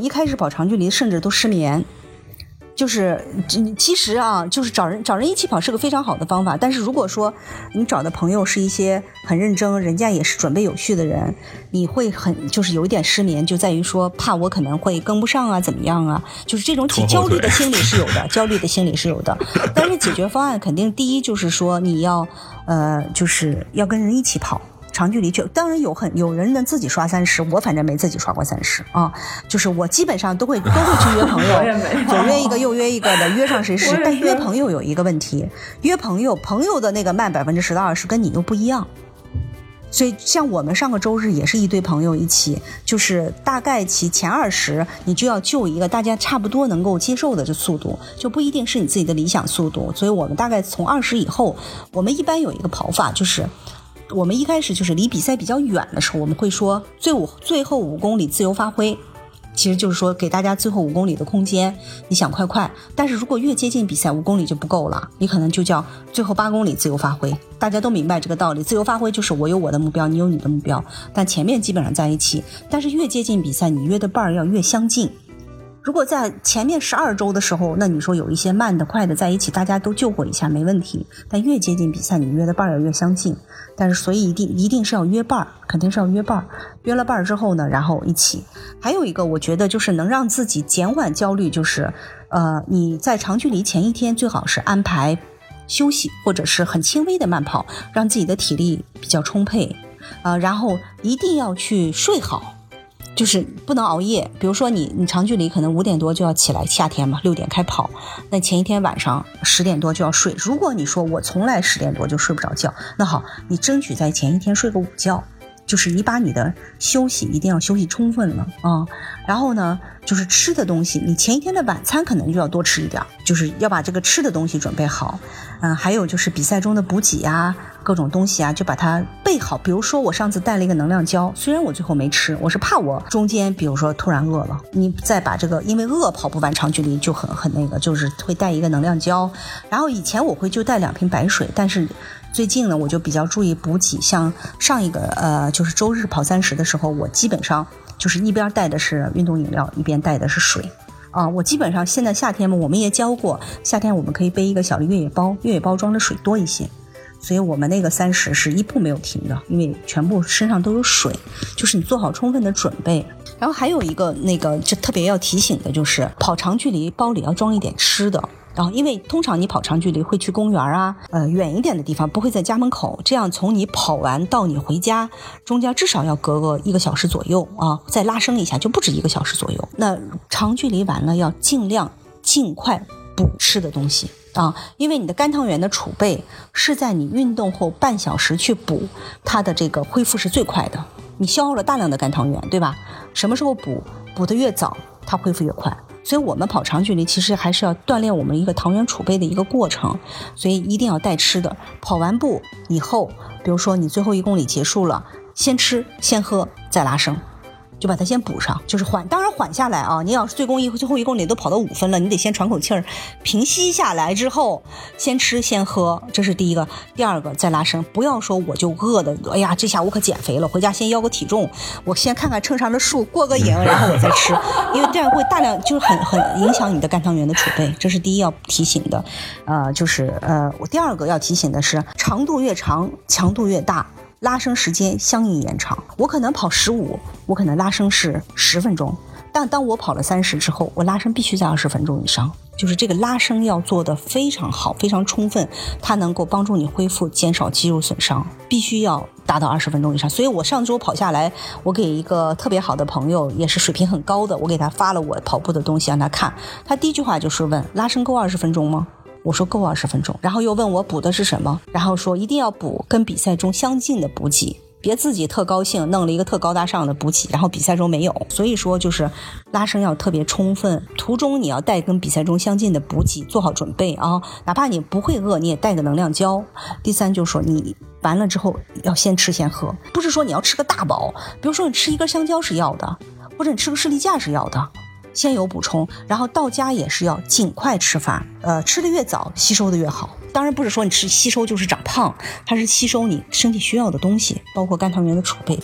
一开始跑长距离甚至都失眠。就是其实啊，就是找人找人一起跑是个非常好的方法。但是如果说你找的朋友是一些很认真，人家也是准备有序的人，你会很就是有一点失眠，就在于说怕我可能会跟不上啊，怎么样啊？就是这种起焦虑的心理是有的，焦虑的心理是有的。但是解决方案肯定第一就是说你要呃，就是要跟人一起跑。长距离就当然有很有人能自己刷三十，我反正没自己刷过三十啊。就是我基本上都会都会去约朋友，左约一个右约一个的约上谁谁。但约朋友有一个问题，约朋友朋友的那个慢百分之十到二十跟你又不一样。所以像我们上个周日也是一堆朋友一起，就是大概其前二十你就要就一个大家差不多能够接受的这速度，就不一定是你自己的理想速度。所以我们大概从二十以后，我们一般有一个跑法就是。我们一开始就是离比赛比较远的时候，我们会说最五最后五公里自由发挥，其实就是说给大家最后五公里的空间，你想快快。但是如果越接近比赛，五公里就不够了，你可能就叫最后八公里自由发挥。大家都明白这个道理，自由发挥就是我有我的目标，你有你的目标，但前面基本上在一起。但是越接近比赛，你约的伴儿要越相近。如果在前面十二周的时候，那你说有一些慢的、快的在一起，大家都救火一下没问题。但越接近比赛，你约的伴儿要越相近。但是所以一定一定是要约伴儿，肯定是要约伴儿。约了伴儿之后呢，然后一起。还有一个，我觉得就是能让自己减缓焦虑，就是呃，你在长距离前一天最好是安排休息，或者是很轻微的慢跑，让自己的体力比较充沛。呃，然后一定要去睡好。就是不能熬夜，比如说你你长距离可能五点多就要起来，夏天嘛六点开跑，那前一天晚上十点多就要睡。如果你说我从来十点多就睡不着觉，那好，你争取在前一天睡个午觉。就是你把你的休息一定要休息充分了啊，然后呢，就是吃的东西，你前一天的晚餐可能就要多吃一点，就是要把这个吃的东西准备好。嗯，还有就是比赛中的补给呀，各种东西啊，就把它备好。比如说我上次带了一个能量胶，虽然我最后没吃，我是怕我中间比如说突然饿了，你再把这个，因为饿跑不完长距离就很很那个，就是会带一个能量胶。然后以前我会就带两瓶白水，但是。最近呢，我就比较注意补给。像上一个呃，就是周日跑三十的时候，我基本上就是一边带的是运动饮料，一边带的是水。啊，我基本上现在夏天嘛，我们也教过，夏天我们可以背一个小的越野包，越野包装的水多一些。所以我们那个三十是一步没有停的，因为全部身上都有水，就是你做好充分的准备。然后还有一个那个就特别要提醒的就是，跑长距离包里要装一点吃的。然后，因为通常你跑长距离会去公园啊，呃，远一点的地方，不会在家门口。这样从你跑完到你回家，中间至少要隔个一个小时左右啊，再拉伸一下就不止一个小时左右。那长距离完了要尽量尽快补吃的东西啊，因为你的肝糖原的储备是在你运动后半小时去补，它的这个恢复是最快的。你消耗了大量的肝糖原，对吧？什么时候补？补的越早，它恢复越快。所以我们跑长距离，其实还是要锻炼我们一个糖原储备的一个过程，所以一定要带吃的。跑完步以后，比如说你最后一公里结束了，先吃先喝再拉伸。就把它先补上，就是缓，当然缓下来啊！你要是最公一最后一公里都跑到五分了，你得先喘口气儿，平息下来之后，先吃先喝，这是第一个。第二个再拉伸，不要说我就饿的，哎呀，这下我可减肥了，回家先要个体重，我先看看秤上的数，过个瘾，然后我再吃，因为这样会大量就是很很影响你的肝糖原的储备，这是第一要提醒的。呃，就是呃，我第二个要提醒的是，长度越长，强度越大。拉伸时间相应延长，我可能跑十五，我可能拉伸是十分钟，但当我跑了三十之后，我拉伸必须在二十分钟以上，就是这个拉伸要做的非常好，非常充分，它能够帮助你恢复，减少肌肉损伤，必须要达到二十分钟以上。所以我上周跑下来，我给一个特别好的朋友，也是水平很高的，我给他发了我跑步的东西让他看，他第一句话就是问：拉伸够二十分钟吗？我说够二十分钟，然后又问我补的是什么，然后说一定要补跟比赛中相近的补给，别自己特高兴弄了一个特高大上的补给，然后比赛中没有。所以说就是拉伸要特别充分，途中你要带跟比赛中相近的补给，做好准备啊，哪怕你不会饿，你也带个能量胶。第三就是说你完了之后要先吃先喝，不是说你要吃个大饱，比如说你吃一根香蕉是要的，或者你吃个士力架是要的。先有补充，然后到家也是要尽快吃饭，呃，吃的越早，吸收的越好。当然不是说你吃吸收就是长胖，它是吸收你身体需要的东西，包括肝糖原的储备。